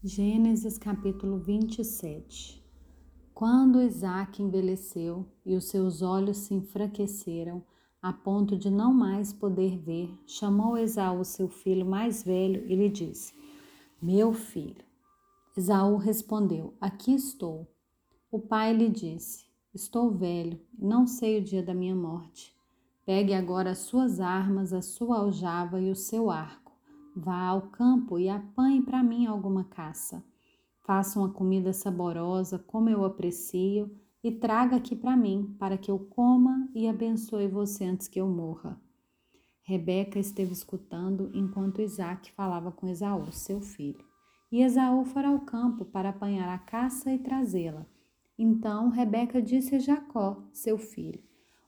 Gênesis capítulo 27 Quando Isaac envelheceu e os seus olhos se enfraqueceram, a ponto de não mais poder ver, chamou Esaú, seu filho mais velho, e lhe disse: Meu filho. Esaú respondeu: Aqui estou. O pai lhe disse: Estou velho, não sei o dia da minha morte. Pegue agora as suas armas, a sua aljava e o seu arco Vá ao campo e apanhe para mim alguma caça. Faça uma comida saborosa, como eu aprecio, e traga aqui para mim, para que eu coma e abençoe você antes que eu morra. Rebeca esteve escutando enquanto Isaac falava com Esaú, seu filho. E Esaú foi ao campo para apanhar a caça e trazê-la. Então Rebeca disse a Jacó, seu filho: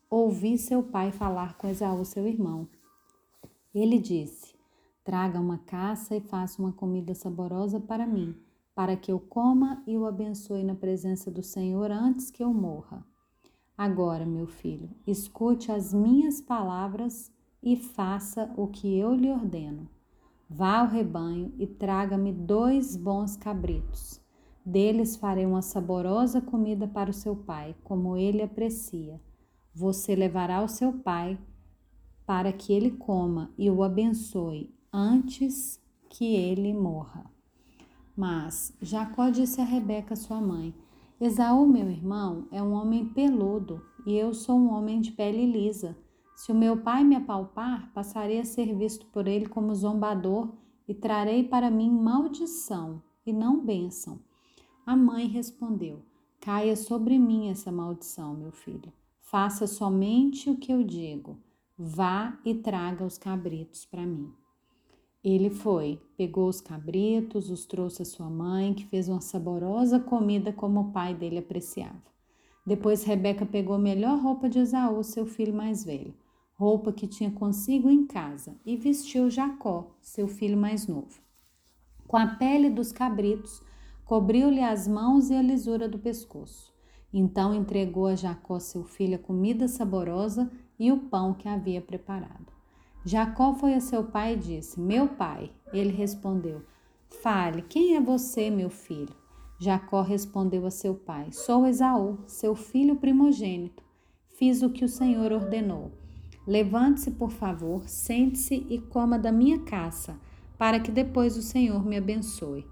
Ouvi seu pai falar com Esaú, seu irmão. Ele disse: Traga uma caça e faça uma comida saborosa para mim, para que eu coma e o abençoe na presença do Senhor antes que eu morra. Agora, meu filho, escute as minhas palavras e faça o que eu lhe ordeno. Vá ao rebanho e traga-me dois bons cabritos. Deles farei uma saborosa comida para o seu pai, como ele aprecia. Você levará ao seu pai para que ele coma e o abençoe antes que ele morra. Mas Jacó disse a Rebeca, sua mãe: Esaú, meu irmão, é um homem peludo e eu sou um homem de pele lisa. Se o meu pai me apalpar, passarei a ser visto por ele como zombador e trarei para mim maldição e não bênção. A mãe respondeu: Caia sobre mim essa maldição, meu filho. Faça somente o que eu digo. Vá e traga os cabritos para mim. Ele foi, pegou os cabritos, os trouxe à sua mãe, que fez uma saborosa comida como o pai dele apreciava. Depois Rebeca pegou a melhor roupa de Esaú, seu filho mais velho, roupa que tinha consigo em casa, e vestiu Jacó, seu filho mais novo. Com a pele dos cabritos, cobriu-lhe as mãos e a lisura do pescoço. Então entregou a Jacó, seu filho, a comida saborosa e o pão que havia preparado. Jacó foi a seu pai e disse: Meu pai. Ele respondeu: Fale, quem é você, meu filho? Jacó respondeu a seu pai: Sou Esaú, seu filho primogênito. Fiz o que o Senhor ordenou. Levante-se, por favor, sente-se e coma da minha caça, para que depois o Senhor me abençoe.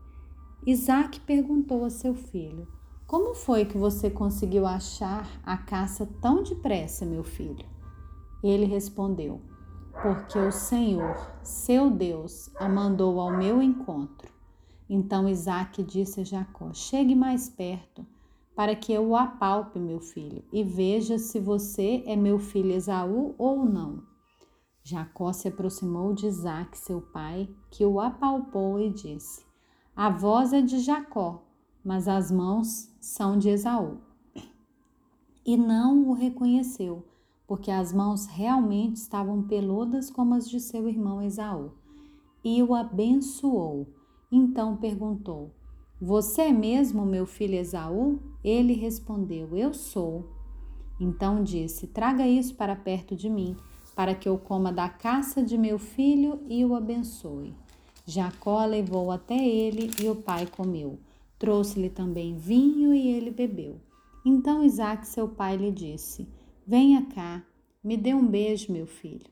Isaac perguntou a seu filho: Como foi que você conseguiu achar a caça tão depressa, meu filho? Ele respondeu: porque o Senhor, seu Deus, a mandou ao meu encontro. Então Isaac disse a Jacó: Chegue mais perto, para que eu o apalpe, meu filho, e veja se você é meu filho Esaú ou não. Jacó se aproximou de Isaac, seu pai, que o apalpou e disse: A voz é de Jacó, mas as mãos são de Esaú. E não o reconheceu porque as mãos realmente estavam peludas como as de seu irmão Esaú. E o abençoou. Então perguntou: Você é mesmo meu filho Esaú? Ele respondeu: Eu sou. Então disse: Traga isso para perto de mim, para que eu coma da caça de meu filho e o abençoe. Jacó levou até ele e o pai comeu. Trouxe-lhe também vinho e ele bebeu. Então Isaac, seu pai, lhe disse: Venha cá, me dê um beijo, meu filho.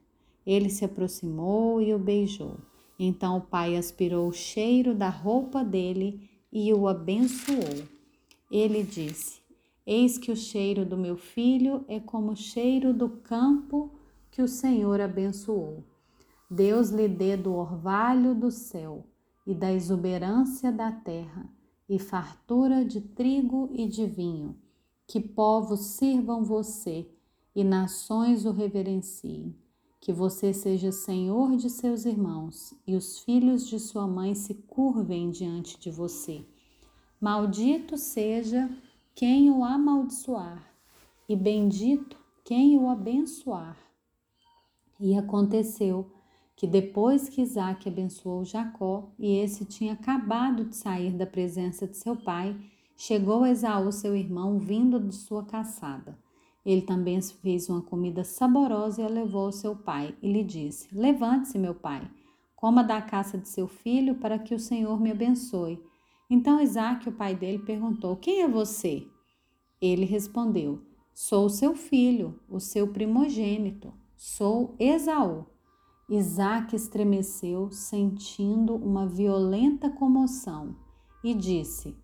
Ele se aproximou e o beijou. Então o pai aspirou o cheiro da roupa dele e o abençoou. Ele disse: Eis que o cheiro do meu filho é como o cheiro do campo que o Senhor abençoou. Deus lhe dê do orvalho do céu e da exuberância da terra, e fartura de trigo e de vinho. Que povos sirvam você e nações o reverenciem. Que você seja senhor de seus irmãos e os filhos de sua mãe se curvem diante de você. Maldito seja quem o amaldiçoar, e bendito quem o abençoar. E aconteceu que depois que Isaac abençoou Jacó, e esse tinha acabado de sair da presença de seu pai, chegou Esaú, seu irmão, vindo de sua caçada. Ele também fez uma comida saborosa e a levou ao seu pai e lhe disse: Levante-se, meu pai, coma da caça de seu filho para que o Senhor me abençoe. Então Isaac, o pai dele, perguntou: Quem é você? Ele respondeu: Sou seu filho, o seu primogênito. Sou Esaú. Isaac estremeceu, sentindo uma violenta comoção, e disse: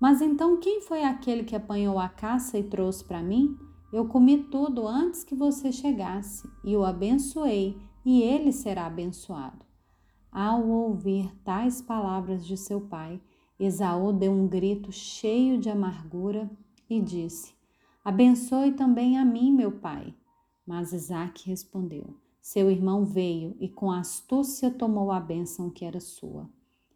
Mas então quem foi aquele que apanhou a caça e trouxe para mim? Eu comi tudo antes que você chegasse, e o abençoei, e ele será abençoado. Ao ouvir tais palavras de seu pai, Esaú deu um grito cheio de amargura e disse: Abençoe também a mim, meu pai. Mas Isaac respondeu: Seu irmão veio e com astúcia tomou a bênção que era sua.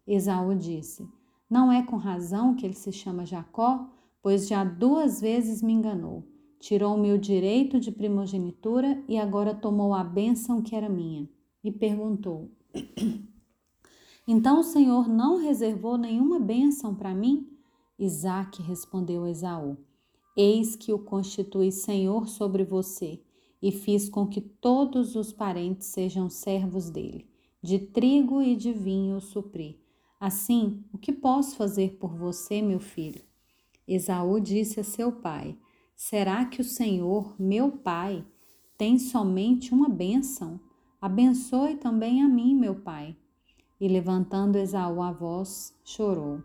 Esaú disse: Não é com razão que ele se chama Jacó, pois já duas vezes me enganou. Tirou-me o direito de primogenitura e agora tomou a bênção que era minha. E perguntou: Então o Senhor não reservou nenhuma bênção para mim? Isaac respondeu a Esaú: Eis que o constitui Senhor sobre você, e fiz com que todos os parentes sejam servos dele. De trigo e de vinho o supri. Assim, o que posso fazer por você, meu filho? Esaú disse a seu pai: Será que o Senhor, meu pai, tem somente uma bênção? Abençoe também a mim, meu pai. E levantando Esaú a voz, chorou.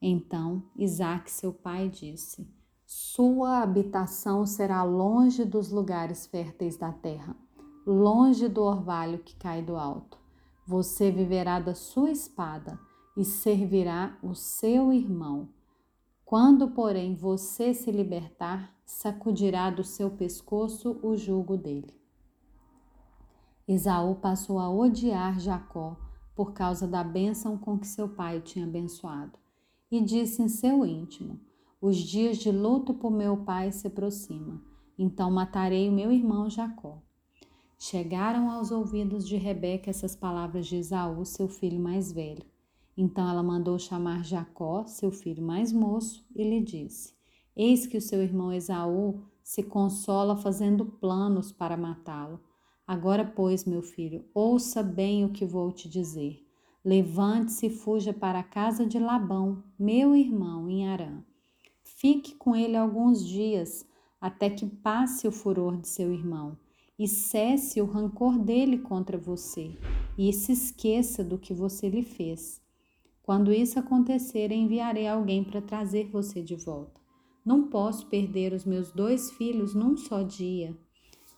Então Isaque, seu pai, disse: Sua habitação será longe dos lugares férteis da terra, longe do orvalho que cai do alto. Você viverá da sua espada e servirá o seu irmão. Quando, porém, você se libertar, sacudirá do seu pescoço o jugo dele. Esaú passou a odiar Jacó por causa da bênção com que seu pai o tinha abençoado, e disse em seu íntimo: Os dias de luto por meu pai se aproximam, então matarei o meu irmão Jacó. Chegaram aos ouvidos de Rebeca essas palavras de Esaú, seu filho mais velho. Então ela mandou chamar Jacó, seu filho mais moço, e lhe disse: Eis que o seu irmão Esaú se consola fazendo planos para matá-lo. Agora, pois, meu filho, ouça bem o que vou te dizer. Levante-se e fuja para a casa de Labão, meu irmão, em Arã. Fique com ele alguns dias, até que passe o furor de seu irmão, e cesse o rancor dele contra você, e se esqueça do que você lhe fez. Quando isso acontecer, enviarei alguém para trazer você de volta. Não posso perder os meus dois filhos num só dia.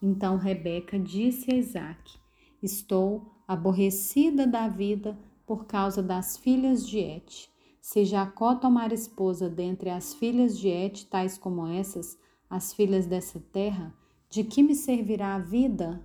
Então Rebeca disse a Isaac: Estou aborrecida da vida por causa das filhas de Et. Se Jacó tomar esposa dentre as filhas de Et, tais como essas, as filhas dessa terra, de que me servirá a vida?